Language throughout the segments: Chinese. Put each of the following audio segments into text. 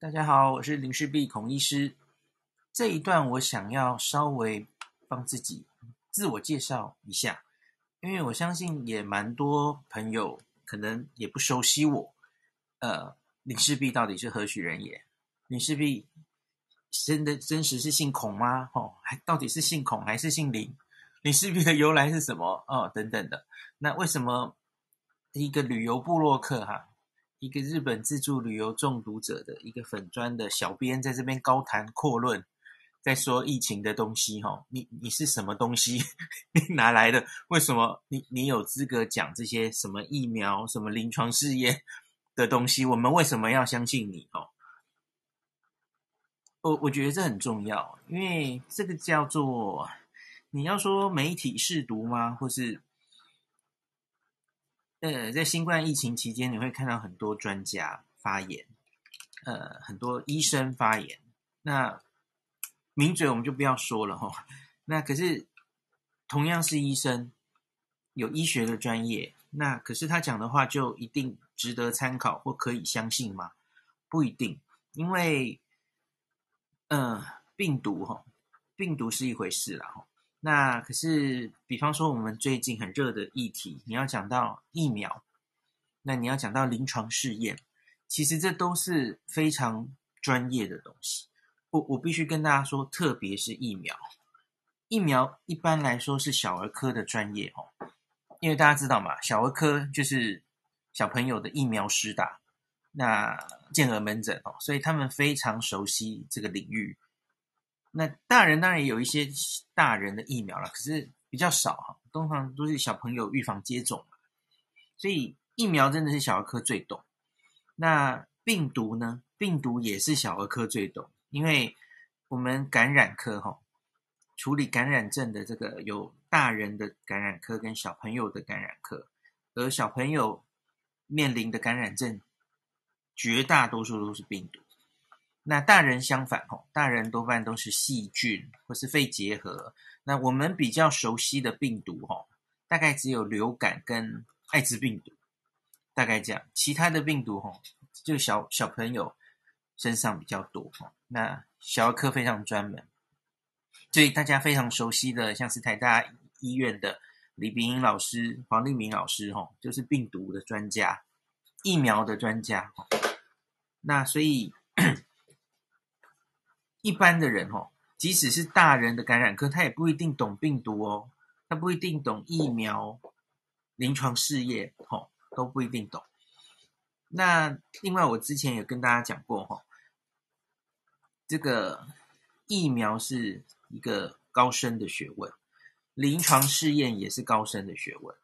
大家好，我是林氏璧孔医师。这一段我想要稍微帮自己自我介绍一下，因为我相信也蛮多朋友可能也不熟悉我。呃，林氏璧到底是何许人也？林氏璧真的真实是姓孔吗？哦，还到底是姓孔还是姓林？林氏璧的由来是什么？哦，等等的。那为什么一个旅游部落客哈？一个日本自助旅游中毒者的一个粉砖的小编在这边高谈阔论，在说疫情的东西哈，你你是什么东西？你哪来的？为什么你你有资格讲这些什么疫苗、什么临床试验的东西？我们为什么要相信你？哦，我我觉得这很重要，因为这个叫做你要说媒体试毒吗？或是？呃，在新冠疫情期间，你会看到很多专家发言，呃，很多医生发言。那名嘴我们就不要说了哈。那可是同样是医生，有医学的专业，那可是他讲的话就一定值得参考或可以相信吗？不一定，因为，呃，病毒哈，病毒是一回事啦哈。那可是，比方说我们最近很热的议题，你要讲到疫苗，那你要讲到临床试验，其实这都是非常专业的东西。我我必须跟大家说，特别是疫苗，疫苗一般来说是小儿科的专业哦，因为大家知道嘛，小儿科就是小朋友的疫苗施打，那健儿门诊哦，所以他们非常熟悉这个领域。那大人当然也有一些大人的疫苗了，可是比较少哈，通常都是小朋友预防接种，所以疫苗真的是小儿科最懂。那病毒呢？病毒也是小儿科最懂，因为我们感染科哈，处理感染症的这个有大人的感染科跟小朋友的感染科，而小朋友面临的感染症绝大多数都是病毒。那大人相反吼，大人多半都是细菌或是肺结核。那我们比较熟悉的病毒吼，大概只有流感跟艾滋病毒，大概这样。其他的病毒吼，就小小朋友身上比较多吼。那小儿科非常专门，所以大家非常熟悉的，像是台大医院的李秉英老师、黄立明老师吼，就是病毒的专家、疫苗的专家。那所以。一般的人哦，即使是大人的感染科，他也不一定懂病毒哦，他不一定懂疫苗、临床试验，吼，都不一定懂。那另外，我之前也跟大家讲过，吼，这个疫苗是一个高深的学问，临床试验也是高深的学问，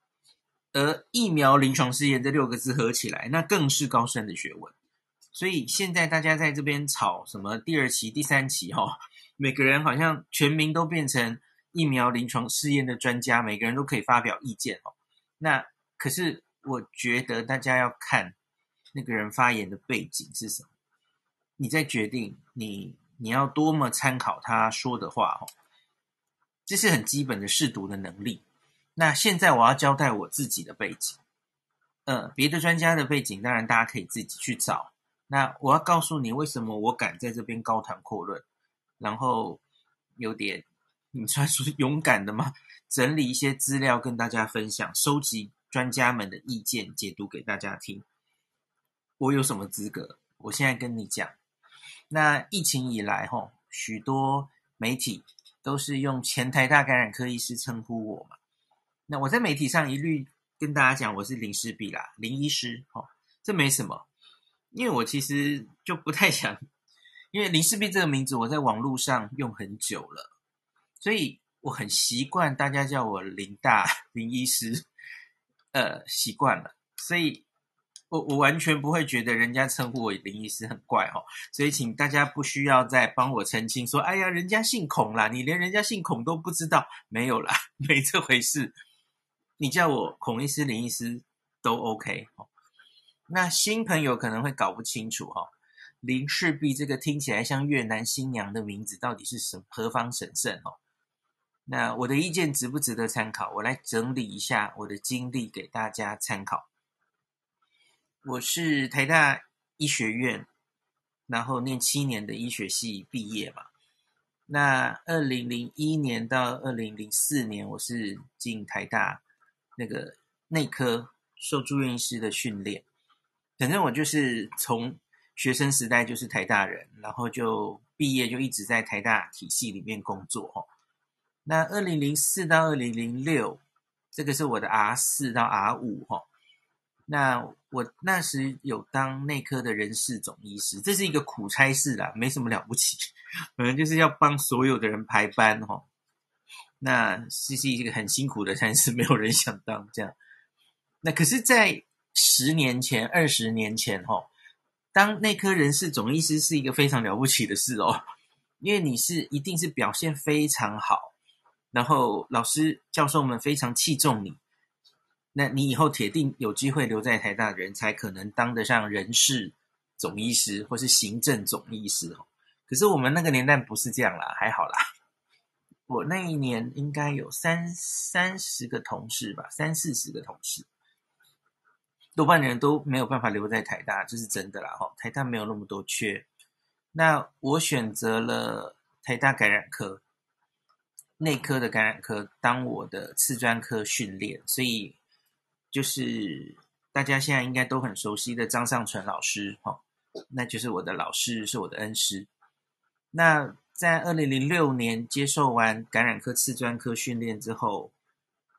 而疫苗临床试验这六个字合起来，那更是高深的学问。所以现在大家在这边吵什么第二期、第三期哈，每个人好像全民都变成疫苗临床试验的专家，每个人都可以发表意见哦。那可是我觉得大家要看那个人发言的背景是什么，你再决定你你要多么参考他说的话哦。这是很基本的试读的能力。那现在我要交代我自己的背景，呃，别的专家的背景当然大家可以自己去找。那我要告诉你，为什么我敢在这边高谈阔论，然后有点你算是勇敢的吗？整理一些资料跟大家分享，收集专家们的意见，解读给大家听。我有什么资格？我现在跟你讲，那疫情以来，吼，许多媒体都是用前台大感染科医师称呼我嘛。那我在媒体上一律跟大家讲，我是林师毕啦，林医师，吼，这没什么。因为我其实就不太想，因为林氏璧这个名字我在网络上用很久了，所以我很习惯大家叫我林大林医师，呃，习惯了，所以我我完全不会觉得人家称呼我林医师很怪哦，所以请大家不需要再帮我澄清说，哎呀，人家姓孔啦，你连人家姓孔都不知道，没有啦，没这回事，你叫我孔医师、林医师都 OK 哦。那新朋友可能会搞不清楚哈，林氏璧这个听起来像越南新娘的名字到底是什何方神圣哦？那我的意见值不值得参考？我来整理一下我的经历给大家参考。我是台大医学院然后念七年的医学系毕业嘛。那二零零一年到二零零四年，我是进台大那个内科受住院医师的训练。反正我就是从学生时代就是台大人，然后就毕业就一直在台大体系里面工作哦。那二零零四到二零零六，这个是我的 R 四到 R 五哈。那我那时有当内科的人事总医师，这是一个苦差事啦，没什么了不起，可能就是要帮所有的人排班哈。那是是一个很辛苦的差事，没有人想当这样。那可是，在十年前、二十年前，哈，当内科人事总医师是一个非常了不起的事哦，因为你是一定是表现非常好，然后老师教授们非常器重你，那你以后铁定有机会留在台大的人才可能当得上人事总医师或是行政总医师哦。可是我们那个年代不是这样啦，还好啦，我那一年应该有三三十个同事吧，三四十个同事。多半人都没有办法留在台大，这是真的啦。哈，台大没有那么多缺。那我选择了台大感染科，内科的感染科当我的次专科训练，所以就是大家现在应该都很熟悉的张尚淳老师，哈，那就是我的老师，是我的恩师。那在二零零六年接受完感染科次专科训练之后，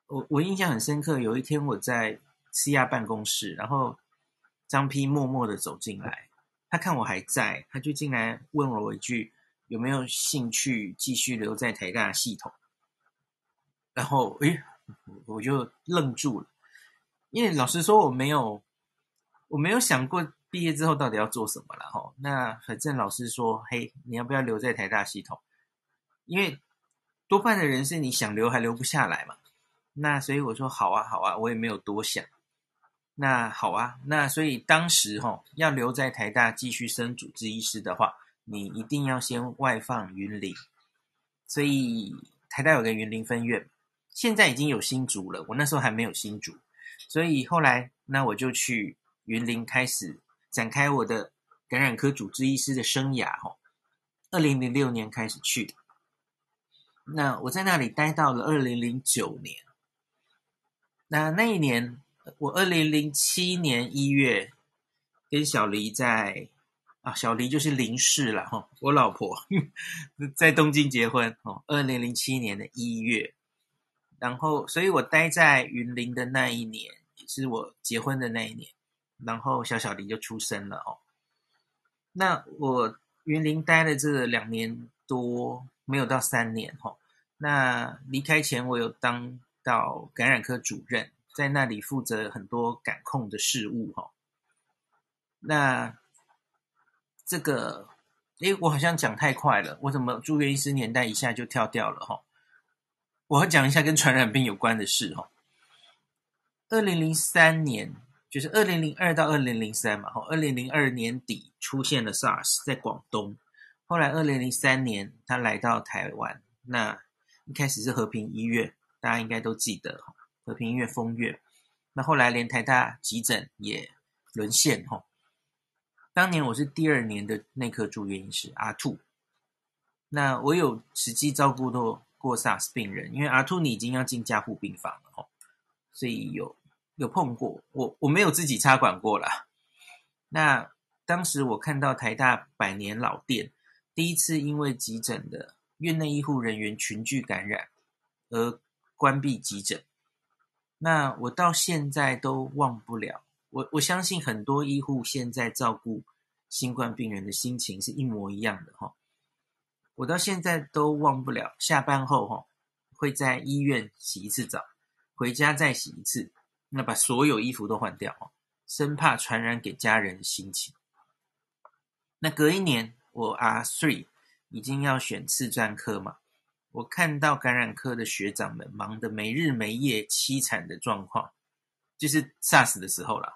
我我印象很深刻，有一天我在。C 亚办公室，然后张丕默默的走进来，他看我还在，他就进来问我一句：有没有兴趣继续留在台大系统？然后，诶，我就愣住了，因为老实说，我没有，我没有想过毕业之后到底要做什么了哈。那反正老师说，嘿，你要不要留在台大系统？因为多半的人是你想留还留不下来嘛。那所以我说好啊，好啊，我也没有多想。那好啊，那所以当时哈、哦、要留在台大继续升主治医师的话，你一定要先外放云林。所以台大有个云林分院，现在已经有新竹了。我那时候还没有新竹，所以后来那我就去云林开始展开我的感染科主治医师的生涯哈。二零零六年开始去，那我在那里待到了二零零九年。那那一年。我二零零七年一月跟小黎在啊，小黎就是林氏了哈，我老婆在东京结婚哦。二零零七年的一月，然后，所以我待在云林的那一年，也是我结婚的那一年，然后小小黎就出生了哦。那我云林待了这两年多，没有到三年哈。那离开前，我有当到感染科主任。在那里负责很多感控的事物哈，那这个，诶，我好像讲太快了，我怎么住院医师年代一下就跳掉了哈？我要讲一下跟传染病有关的事哈。二零零三年，就是二零零二到二零零三嘛，哈，二零零二年底出现了 SARS 在广东，后来二零零三年他来到台湾，那一开始是和平医院，大家应该都记得哈。和平医院封院，那后来连台大急诊也沦陷吼。当年我是第二年的内科住院医师阿兔，那我有实际照顾到过 SARS 病人，因为阿兔你已经要进加护病房了吼，所以有有碰过我，我没有自己插管过啦。那当时我看到台大百年老店第一次因为急诊的院内医护人员群聚感染而关闭急诊。那我到现在都忘不了，我我相信很多医护现在照顾新冠病人的心情是一模一样的哈。我到现在都忘不了，下班后哈会在医院洗一次澡，回家再洗一次，那把所有衣服都换掉哦，生怕传染给家人的心情。那隔一年我 R3 已经要选次专科嘛。我看到感染科的学长们忙得没日没夜、凄惨的状况，就是 SARS 的时候了。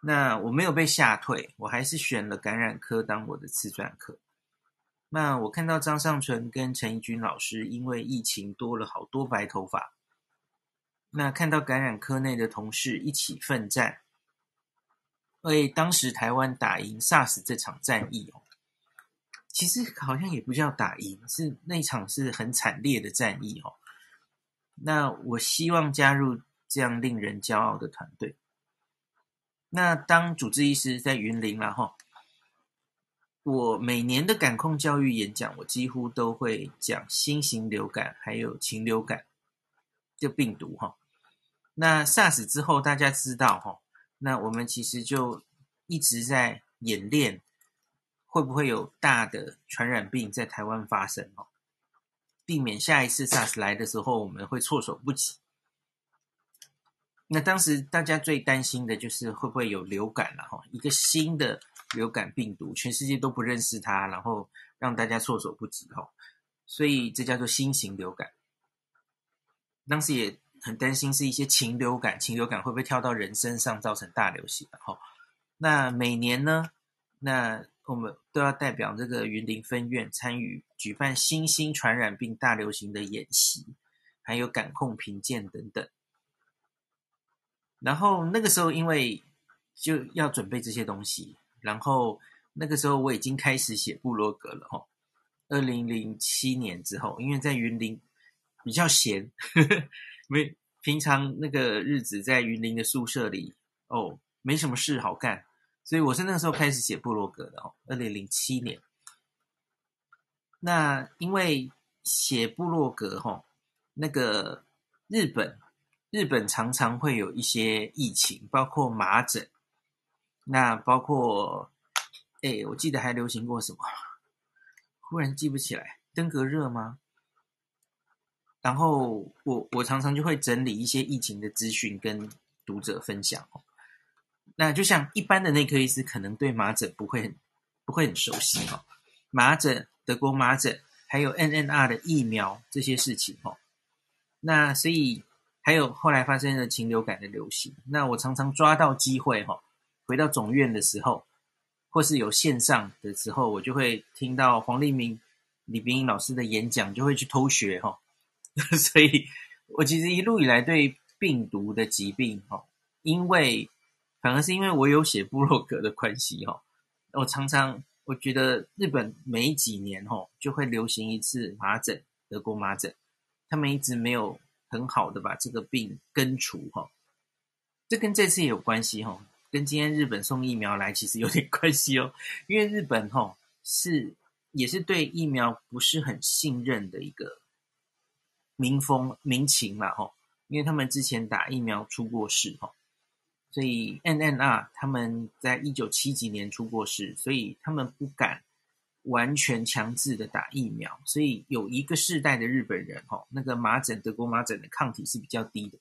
那我没有被吓退，我还是选了感染科当我的次专科。那我看到张尚淳跟陈怡君老师因为疫情多了好多白头发，那看到感染科内的同事一起奋战，为当时台湾打赢 SARS 这场战役。其实好像也不叫打赢，是那场是很惨烈的战役哦。那我希望加入这样令人骄傲的团队。那当主治医师在云林然后，我每年的感控教育演讲，我几乎都会讲新型流感还有禽流感的病毒哈。那 SARS 之后，大家知道哈，那我们其实就一直在演练。会不会有大的传染病在台湾发生哦？避免下一次 SARS 来的时候，我们会措手不及。那当时大家最担心的就是会不会有流感了哈？一个新的流感病毒，全世界都不认识它，然后让大家措手不及哈。所以这叫做新型流感。当时也很担心是一些禽流感，禽流感会不会跳到人身上造成大流行哈？那每年呢？那我们都要代表这个云林分院参与举办新兴传染病大流行的演习，还有感控评鉴等等。然后那个时候，因为就要准备这些东西，然后那个时候我已经开始写部落格了哈。二零零七年之后，因为在云林比较闲，呵呵，没平常那个日子在云林的宿舍里哦，没什么事好干。所以我是那个时候开始写部落格的哦，二零零七年。那因为写部落格哈，那个日本日本常常会有一些疫情，包括麻疹，那包括哎，我记得还流行过什么，忽然记不起来，登革热吗？然后我我常常就会整理一些疫情的资讯跟读者分享哦。那就像一般的内科医师，可能对麻疹不会很不会很熟悉哦。麻疹、德国麻疹，还有 NNR 的疫苗这些事情哦。那所以还有后来发生了禽流感的流行。那我常常抓到机会哈，回到总院的时候，或是有线上的时候，我就会听到黄立明、李冰老师的演讲，就会去偷学哈。所以我其实一路以来对病毒的疾病哈，因为反而是因为我有写部落格的关系哈，我常常我觉得日本每几年哈就会流行一次麻疹，德国麻疹，他们一直没有很好的把这个病根除哈，这跟这次也有关系哈，跟今天日本送疫苗来其实有点关系哦，因为日本哈是也是对疫苗不是很信任的一个民风民情嘛哈，因为他们之前打疫苗出过事哈。所以 NNR 他们在一九七几年出过事，所以他们不敢完全强制的打疫苗，所以有一个世代的日本人哈，那个麻疹、德国麻疹的抗体是比较低的。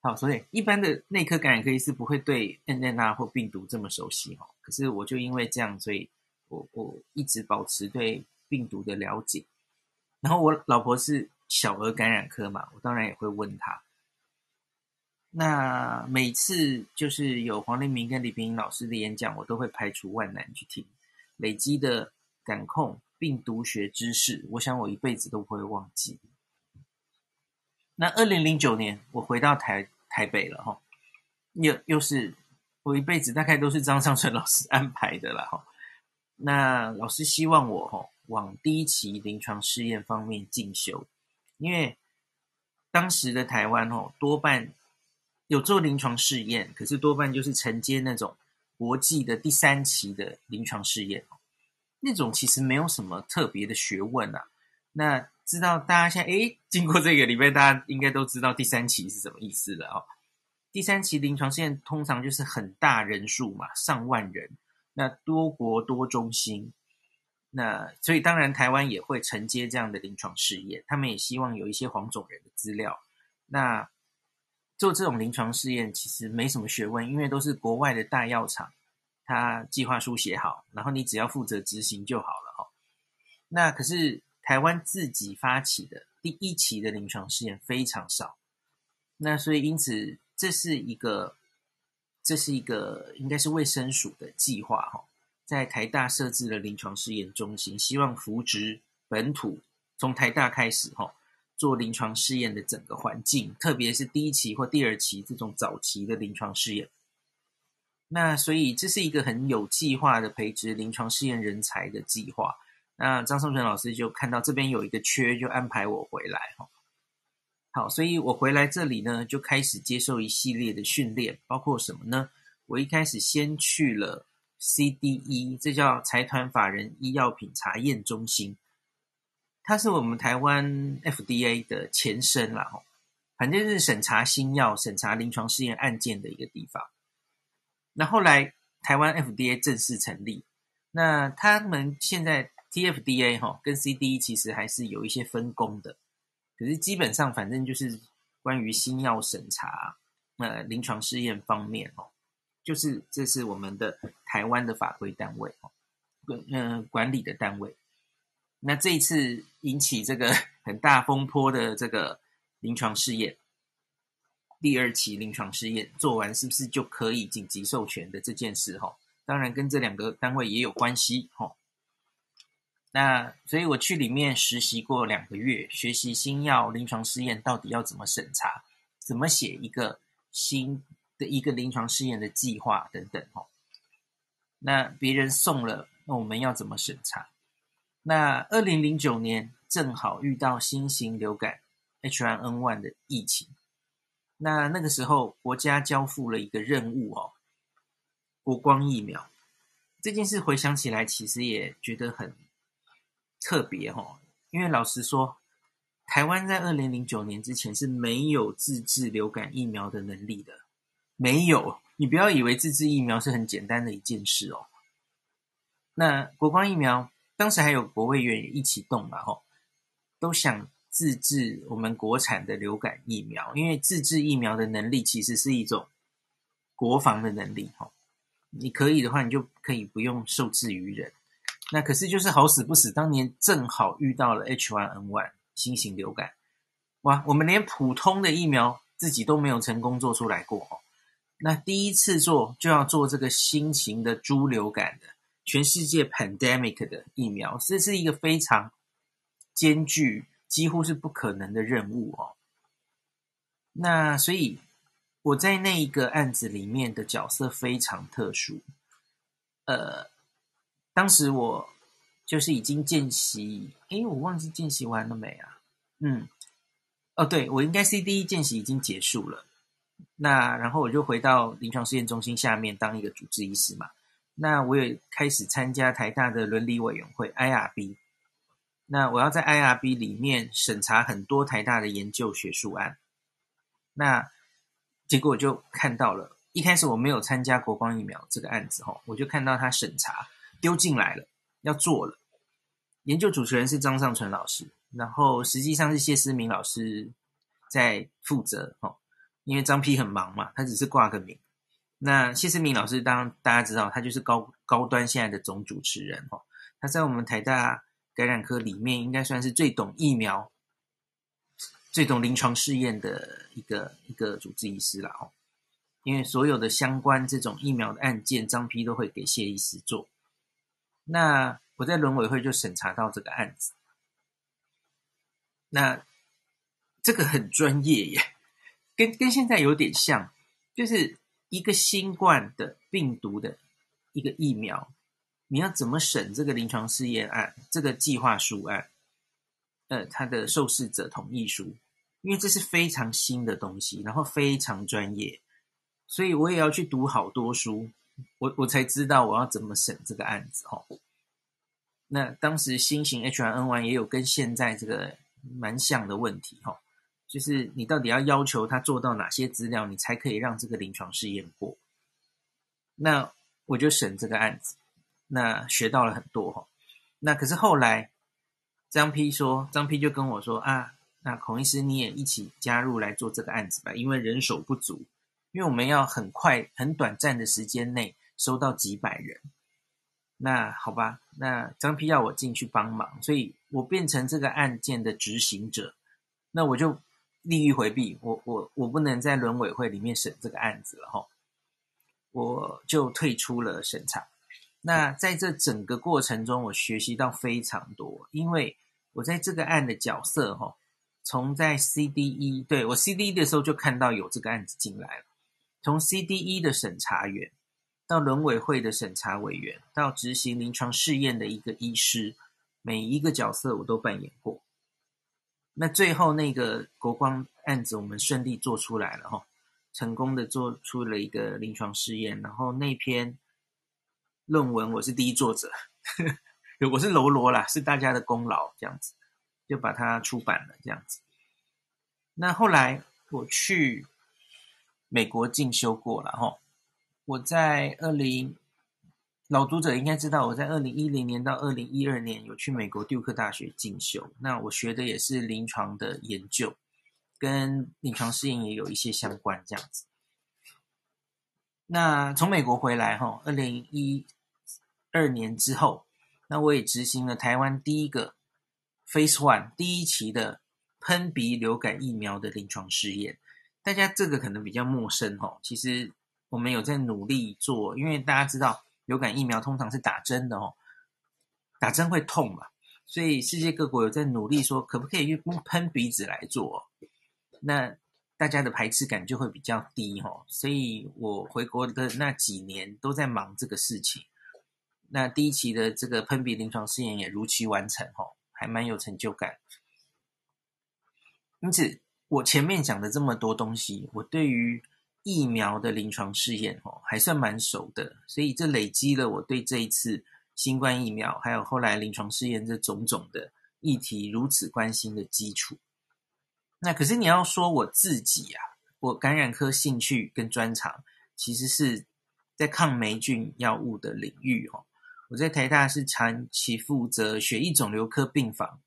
好，所以一般的内科感染科医师不会对 NNR 或病毒这么熟悉哈，可是我就因为这样，所以我我一直保持对病毒的了解。然后我老婆是小儿感染科嘛，我当然也会问她。那每次就是有黄立明跟李秉颖老师的演讲，我都会排除万难去听。累积的感控病毒学知识，我想我一辈子都不会忘记。那二零零九年我回到台台北了哈，又又是我一辈子大概都是张尚春老师安排的了哈。那老师希望我哈往第一期临床试验方面进修，因为当时的台湾哦多半。有做临床试验，可是多半就是承接那种国际的第三期的临床试验，那种其实没有什么特别的学问啊。那知道大家现在诶，经过这个礼拜，大家应该都知道第三期是什么意思了哦。第三期临床试验通常就是很大人数嘛，上万人，那多国多中心，那所以当然台湾也会承接这样的临床试验，他们也希望有一些黄种人的资料，那。做这种临床试验其实没什么学问，因为都是国外的大药厂，他计划书写好，然后你只要负责执行就好了哈。那可是台湾自己发起的第一期的临床试验非常少，那所以因此这是一个这是一个应该是卫生署的计划哈，在台大设置了临床试验中心，希望扶植本土，从台大开始哈。做临床试验的整个环境，特别是第一期或第二期这种早期的临床试验。那所以这是一个很有计划的培植临床试验人才的计划。那张颂泉老师就看到这边有一个缺，就安排我回来哈。好，所以我回来这里呢，就开始接受一系列的训练，包括什么呢？我一开始先去了 CDE，这叫财团法人医药品查验中心，它是我们台湾 FDA 的前身啦，吼，反正是审查新药、审查临床试验案件的一个地方。那后来台湾 FDA 正式成立，那他们现在。TFDA 哈跟 CDE 其实还是有一些分工的，可是基本上反正就是关于新药审查、呃临床试验方面哦，就是这是我们的台湾的法规单位哦，嗯、管理的单位。那这一次引起这个 很大风波的这个临床试验，第二期临床试验做完是不是就可以紧急授权的这件事哈？当然跟这两个单位也有关系哈。那所以我去里面实习过两个月，学习新药临床试验到底要怎么审查，怎么写一个新的一个临床试验的计划等等哈。那别人送了，那我们要怎么审查？那二零零九年正好遇到新型流感 H1N1 的疫情，那那个时候国家交付了一个任务哦，国光疫苗这件事回想起来，其实也觉得很。特别哦，因为老实说，台湾在二零零九年之前是没有自制流感疫苗的能力的，没有。你不要以为自制疫苗是很简单的一件事哦。那国光疫苗当时还有国卫院也一起动嘛，吼，都想自制我们国产的流感疫苗，因为自制疫苗的能力其实是一种国防的能力，吼，你可以的话，你就可以不用受制于人。那可是就是好死不死，当年正好遇到了 H1N1 新型流感，哇！我们连普通的疫苗自己都没有成功做出来过哦。那第一次做就要做这个新型的猪流感的全世界 pandemic 的疫苗，这是一个非常艰巨、几乎是不可能的任务哦。那所以我在那一个案子里面的角色非常特殊，呃。当时我就是已经见习，诶，我忘记见习完了没啊？嗯，哦，对，我应该 CDE 见习已经结束了。那然后我就回到临床试验中心下面当一个主治医师嘛。那我也开始参加台大的伦理委员会 IRB。那我要在 IRB 里面审查很多台大的研究学术案。那结果我就看到了，一开始我没有参加国光疫苗这个案子哈，我就看到他审查。丢进来了，要做了。研究主持人是张尚存老师，然后实际上是谢思明老师在负责哦。因为张丕很忙嘛，他只是挂个名。那谢思明老师，当大家知道，他就是高高端现在的总主持人哦。他在我们台大感染科里面，应该算是最懂疫苗、最懂临床试验的一个一个主治医师了哦。因为所有的相关这种疫苗的案件，张批都会给谢医师做。那我在伦委会就审查到这个案子，那这个很专业耶，跟跟现在有点像，就是一个新冠的病毒的一个疫苗，你要怎么审这个临床试验案，这个计划书案，呃，它的受试者同意书，因为这是非常新的东西，然后非常专业，所以我也要去读好多书。我我才知道我要怎么审这个案子哦。那当时新型 H1N1 也有跟现在这个蛮像的问题哈，就是你到底要要求他做到哪些资料，你才可以让这个临床试验过？那我就审这个案子，那学到了很多哈。那可是后来张批说，张批就跟我说啊，那孔医师你也一起加入来做这个案子吧，因为人手不足。因为我们要很快、很短暂的时间内收到几百人，那好吧，那张批要我进去帮忙，所以我变成这个案件的执行者，那我就利益回避，我我我不能在伦委会里面审这个案子了哈，我就退出了审查。那在这整个过程中，我学习到非常多，因为我在这个案的角色哈，从在 CDE 对我 CDE 的时候就看到有这个案子进来了。从 CDE 的审查员到伦委会的审查委员，到执行临床试验的一个医师，每一个角色我都扮演过。那最后那个国光案子，我们顺利做出来了哈，成功的做出了一个临床试验，然后那篇论文我是第一作者，我是喽啰啦，是大家的功劳，这样子就把它出版了，这样子。那后来我去美国进修过了哈，我在二零。老读者应该知道，我在二零一零年到二零一二年有去美国杜克大学进修。那我学的也是临床的研究，跟临床试验也有一些相关这样子。那从美国回来哈，二零一二年之后，那我也执行了台湾第一个 Phase One 第一期的喷鼻流感疫苗的临床试验。大家这个可能比较陌生哈，其实我们有在努力做，因为大家知道。流感疫苗通常是打针的哦，打针会痛嘛，所以世界各国有在努力说，可不可以用喷鼻子来做？那大家的排斥感就会比较低哦。所以我回国的那几年都在忙这个事情。那第一期的这个喷鼻临床试验也如期完成哦，还蛮有成就感。因此，我前面讲的这么多东西，我对于。疫苗的临床试验哦，还算蛮熟的，所以这累积了我对这一次新冠疫苗，还有后来临床试验这种种的议题如此关心的基础。那可是你要说我自己啊，我感染科兴趣跟专长，其实是在抗霉菌药物的领域哦。我在台大是长期负责血液肿瘤科病房。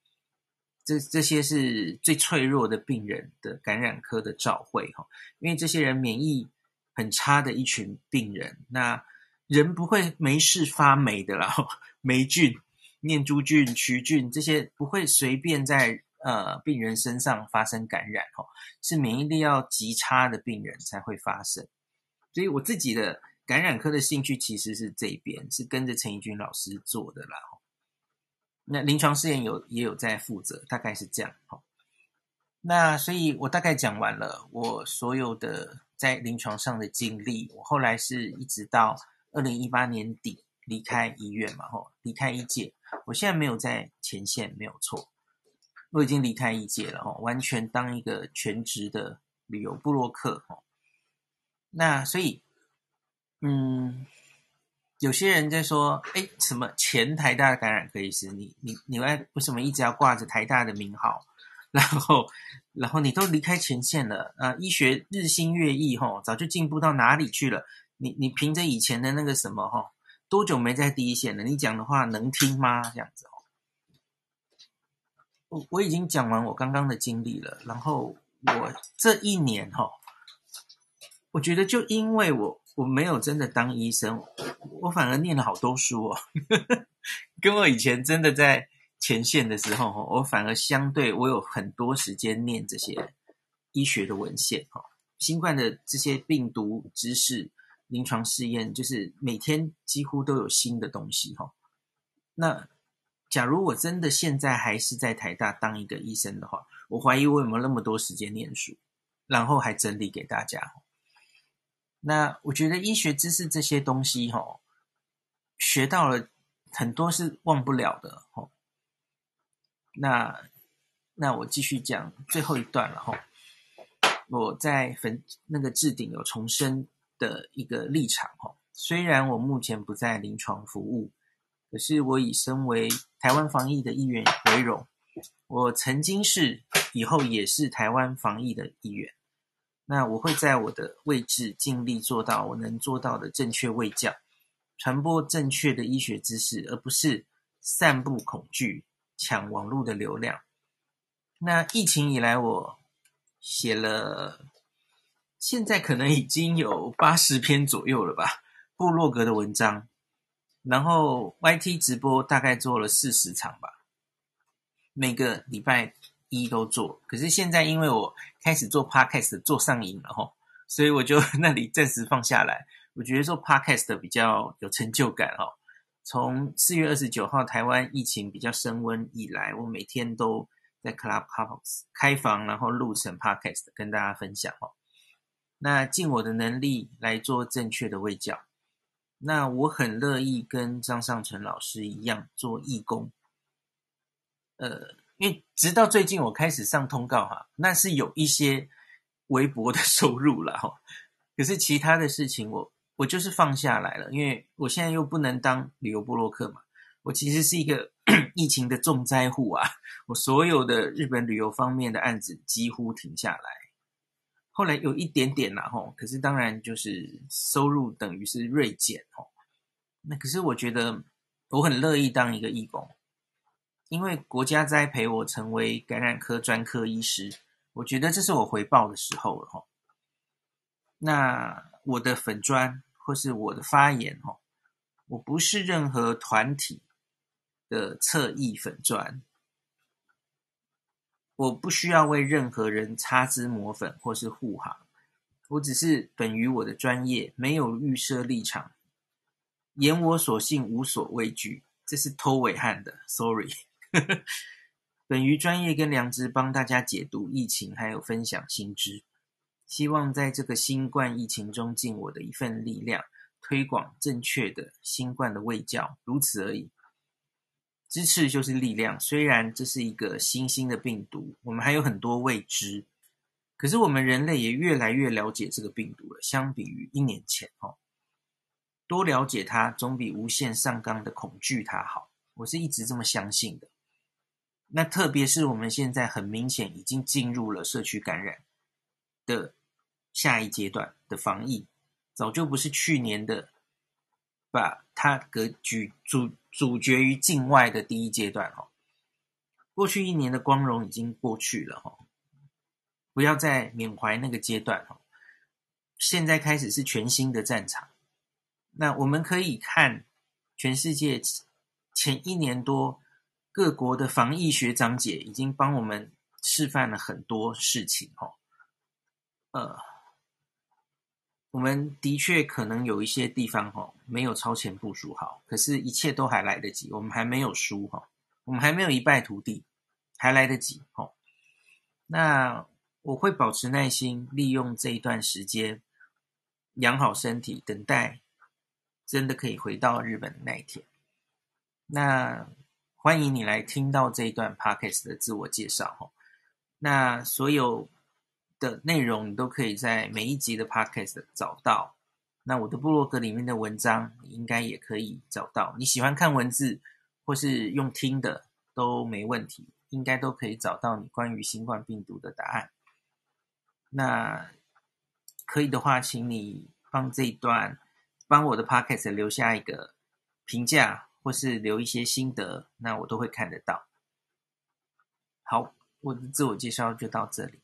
这这些是最脆弱的病人的感染科的照会哈，因为这些人免疫很差的一群病人，那人不会没事发霉的啦，霉菌、念珠菌、曲菌这些不会随便在呃病人身上发生感染哈，是免疫力要极差的病人才会发生，所以我自己的感染科的兴趣其实是这边，是跟着陈怡君老师做的啦。那临床试验有也有在负责，大概是这样。好，那所以我大概讲完了我所有的在临床上的经历。我后来是一直到二零一八年底离开医院嘛，吼，离开医界。我现在没有在前线，没有错，我已经离开医界了，吼，完全当一个全职的旅游部落客，吼。那所以，嗯。有些人在说：“哎，什么前台大的感染科医师？你你你为为什么一直要挂着台大的名号？然后然后你都离开前线了啊！医学日新月异，吼，早就进步到哪里去了？你你凭着以前的那个什么，吼，多久没在第一线了？你讲的话能听吗？这样子，哦，我我已经讲完我刚刚的经历了。然后我这一年，吼，我觉得就因为我。”我没有真的当医生，我反而念了好多书哦，跟我以前真的在前线的时候，我反而相对我有很多时间念这些医学的文献哈，新冠的这些病毒知识、临床试验，就是每天几乎都有新的东西哈。那假如我真的现在还是在台大当一个医生的话，我怀疑我有没有那么多时间念书，然后还整理给大家。那我觉得医学知识这些东西，吼，学到了很多是忘不了的，吼。那那我继续讲最后一段了，吼。我在粉那个置顶有重申的一个立场，吼。虽然我目前不在临床服务，可是我以身为台湾防疫的一员为荣。我曾经是，以后也是台湾防疫的一员。那我会在我的位置尽力做到我能做到的正确位教，传播正确的医学知识，而不是散布恐惧、抢网络的流量。那疫情以来，我写了，现在可能已经有八十篇左右了吧，部落格的文章，然后 YT 直播大概做了四十场吧，每个礼拜。一都做，可是现在因为我开始做 podcast 做上瘾了吼，所以我就 那里暂时放下来。我觉得做 podcast 比较有成就感哦。从四月二十九号台湾疫情比较升温以来，我每天都在 Clubhouse 开房，然后录成 podcast 跟大家分享哦。那尽我的能力来做正确的卫教。那我很乐意跟张上淳老师一样做义工。呃，因为直到最近我开始上通告哈，那是有一些微薄的 收入了哈。可是其他的事情我我就是放下来了，因为我现在又不能当旅游部落客嘛。我其实是一个 疫情的重灾户啊，我所有的日本旅游方面的案子几乎停下来。后来有一点点啦吼，可是当然就是收入等于是锐减哦。那可是我觉得我很乐意当一个义工，因为国家栽培我成为感染科专科医师，我觉得这是我回报的时候了哈。那我的粉专或是我的发言吼，我不是任何团体的侧翼粉专，我不需要为任何人擦脂抹粉或是护航，我只是本于我的专业，没有预设立场，言我所信，无所畏惧。这是偷尾汉的，sorry。本于专业跟良知，帮大家解读疫情，还有分享新知，希望在这个新冠疫情中尽我的一份力量，推广正确的新冠的卫教，如此而已。支持就是力量。虽然这是一个新兴的病毒，我们还有很多未知，可是我们人类也越来越了解这个病毒了。相比于一年前，哦，多了解它总比无限上纲的恐惧它好。我是一直这么相信的。那特别是我们现在很明显已经进入了社区感染的下一阶段的防疫，早就不是去年的。把它隔举阻阻绝于境外的第一阶段哦，过去一年的光荣已经过去了哈，不要再缅怀那个阶段哈，现在开始是全新的战场。那我们可以看全世界前一年多各国的防疫学长姐已经帮我们示范了很多事情哈，呃。我们的确可能有一些地方哈没有超前部署好，可是一切都还来得及，我们还没有输哈，我们还没有一败涂地，还来得及。那我会保持耐心，利用这一段时间养好身体，等待真的可以回到日本那一天。那欢迎你来听到这一段 podcast 的自我介绍哈。那所有。的内容你都可以在每一集的 podcast 找到。那我的部落格里面的文章，你应该也可以找到。你喜欢看文字或是用听的都没问题，应该都可以找到你关于新冠病毒的答案。那可以的话，请你帮这一段帮我的 podcast 留下一个评价，或是留一些心得，那我都会看得到。好，我的自我介绍就到这里。